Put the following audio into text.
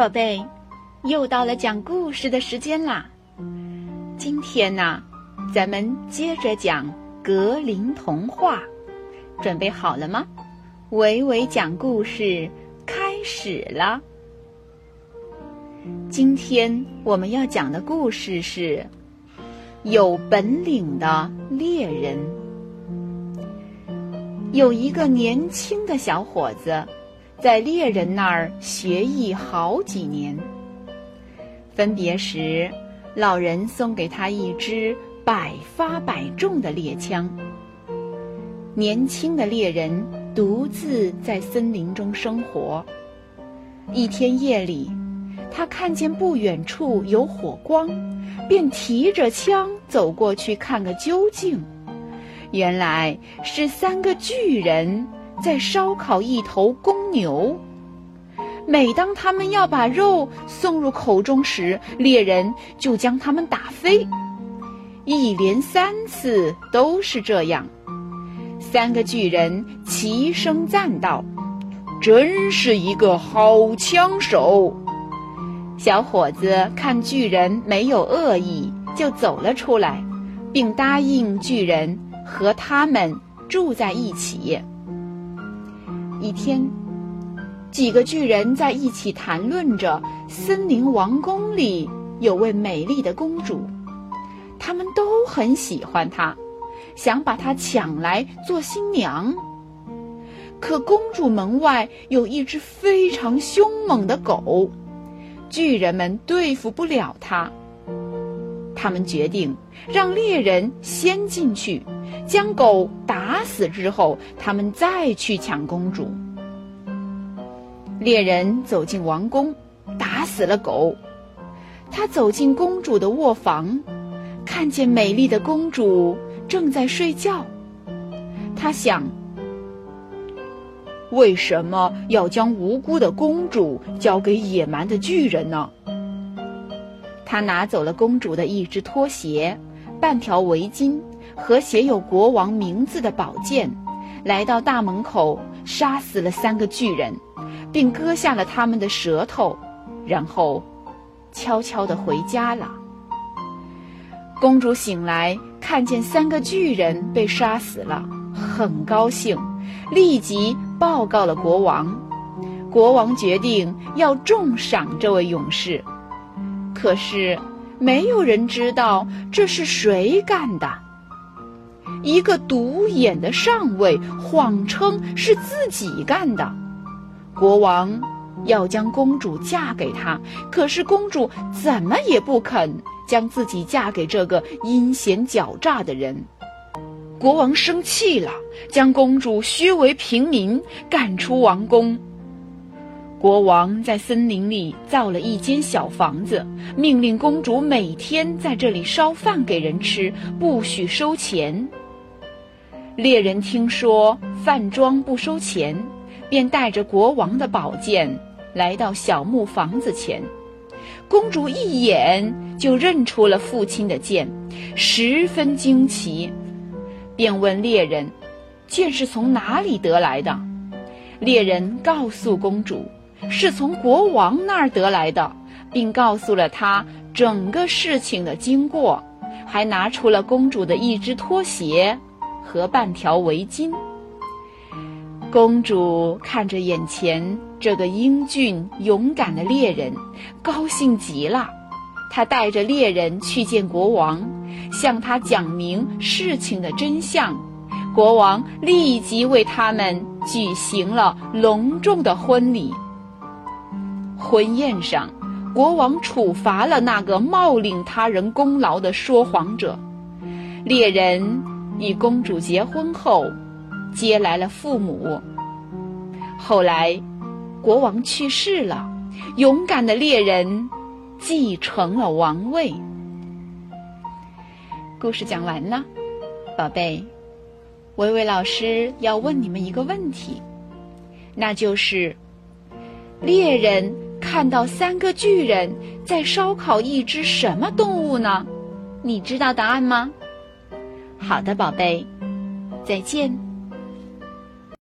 宝贝，又到了讲故事的时间啦！今天呢，咱们接着讲格林童话，准备好了吗？维维讲故事开始了。今天我们要讲的故事是有本领的猎人。有一个年轻的小伙子。在猎人那儿学艺好几年。分别时，老人送给他一支百发百中的猎枪。年轻的猎人独自在森林中生活。一天夜里，他看见不远处有火光，便提着枪走过去看个究竟。原来是三个巨人。在烧烤一头公牛。每当他们要把肉送入口中时，猎人就将他们打飞。一连三次都是这样。三个巨人齐声赞道：“真是一个好枪手！”小伙子看巨人没有恶意，就走了出来，并答应巨人和他们住在一起。一天，几个巨人在一起谈论着森林王宫里有位美丽的公主，他们都很喜欢她，想把她抢来做新娘。可公主门外有一只非常凶猛的狗，巨人们对付不了它。他们决定让猎人先进去。将狗打死之后，他们再去抢公主。猎人走进王宫，打死了狗。他走进公主的卧房，看见美丽的公主正在睡觉。他想：为什么要将无辜的公主交给野蛮的巨人呢？他拿走了公主的一只拖鞋，半条围巾。和写有国王名字的宝剑，来到大门口，杀死了三个巨人，并割下了他们的舌头，然后悄悄地回家了。公主醒来，看见三个巨人被杀死了，很高兴，立即报告了国王。国王决定要重赏这位勇士，可是没有人知道这是谁干的。一个独眼的上尉谎称是自己干的，国王要将公主嫁给他，可是公主怎么也不肯将自己嫁给这个阴险狡诈的人。国王生气了，将公主削为平民，赶出王宫。国王在森林里造了一间小房子，命令公主每天在这里烧饭给人吃，不许收钱。猎人听说饭庄不收钱，便带着国王的宝剑来到小木房子前。公主一眼就认出了父亲的剑，十分惊奇，便问猎人：“剑是从哪里得来的？”猎人告诉公主：“是从国王那儿得来的，并告诉了他整个事情的经过，还拿出了公主的一只拖鞋。”和半条围巾。公主看着眼前这个英俊勇敢的猎人，高兴极了。她带着猎人去见国王，向他讲明事情的真相。国王立即为他们举行了隆重的婚礼。婚宴上，国王处罚了那个冒领他人功劳的说谎者。猎人。与公主结婚后，接来了父母。后来，国王去世了，勇敢的猎人继承了王位。故事讲完了，宝贝，维维老师要问你们一个问题，那就是：猎人看到三个巨人在烧烤一只什么动物呢？你知道答案吗？好的，宝贝，再见。